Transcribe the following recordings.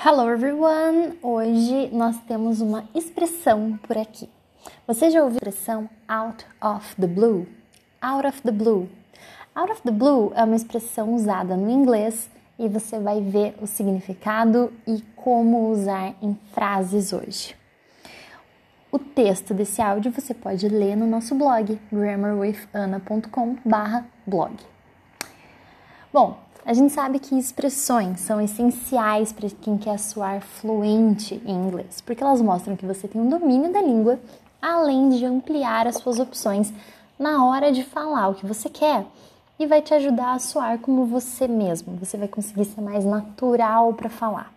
Hello everyone! Hoje nós temos uma expressão por aqui. Você já ouviu a expressão out of the blue? Out of the blue. Out of the blue é uma expressão usada no inglês e você vai ver o significado e como usar em frases hoje. O texto desse áudio você pode ler no nosso blog grammarwithana.com/blog. Bom, a gente sabe que expressões são essenciais para quem quer soar fluente em inglês, porque elas mostram que você tem um domínio da língua, além de ampliar as suas opções na hora de falar o que você quer e vai te ajudar a soar como você mesmo. Você vai conseguir ser mais natural para falar.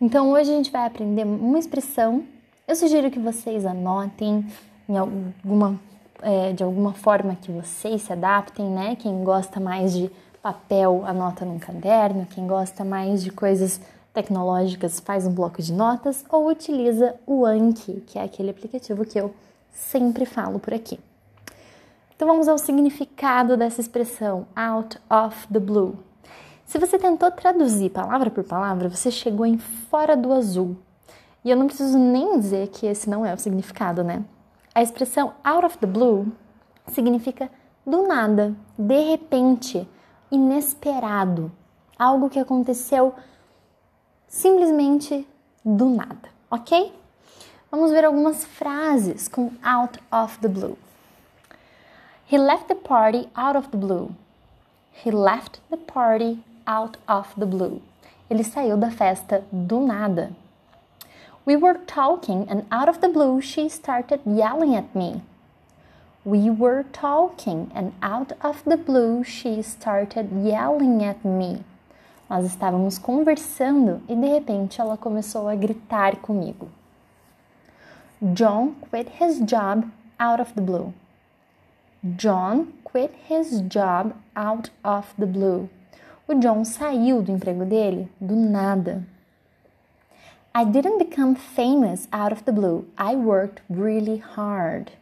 Então hoje a gente vai aprender uma expressão. Eu sugiro que vocês anotem em alguma, é, de alguma forma que vocês se adaptem, né? Quem gosta mais de papel, anota num caderno. Quem gosta mais de coisas tecnológicas, faz um bloco de notas ou utiliza o Anki, que é aquele aplicativo que eu sempre falo por aqui. Então vamos ao significado dessa expressão out of the blue. Se você tentou traduzir palavra por palavra, você chegou em fora do azul. E eu não preciso nem dizer que esse não é o significado, né? A expressão out of the blue significa do nada, de repente, inesperado, algo que aconteceu simplesmente do nada, ok? Vamos ver algumas frases com out of the blue. He left the party out of the blue. He left the party out of the blue. Ele saiu da festa do nada. We were talking and out of the blue she started yelling at me. We were talking and out of the blue she started yelling at me. Nós estávamos conversando e de repente ela começou a gritar comigo. John quit his job out of the blue. John quit his job out of the blue. O John saiu do emprego dele do nada. I didn't become famous out of the blue. I worked really hard.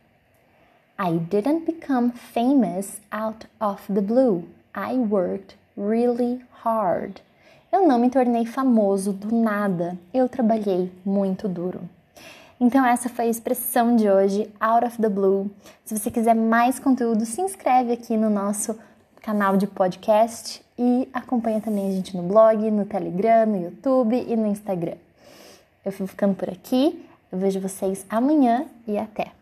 I didn't become famous out of the blue. I worked really hard. Eu não me tornei famoso do nada. Eu trabalhei muito duro. Então essa foi a expressão de hoje, out of the blue. Se você quiser mais conteúdo, se inscreve aqui no nosso canal de podcast e acompanha também a gente no blog, no Telegram, no YouTube e no Instagram. Eu fico ficando por aqui. Eu vejo vocês amanhã e até.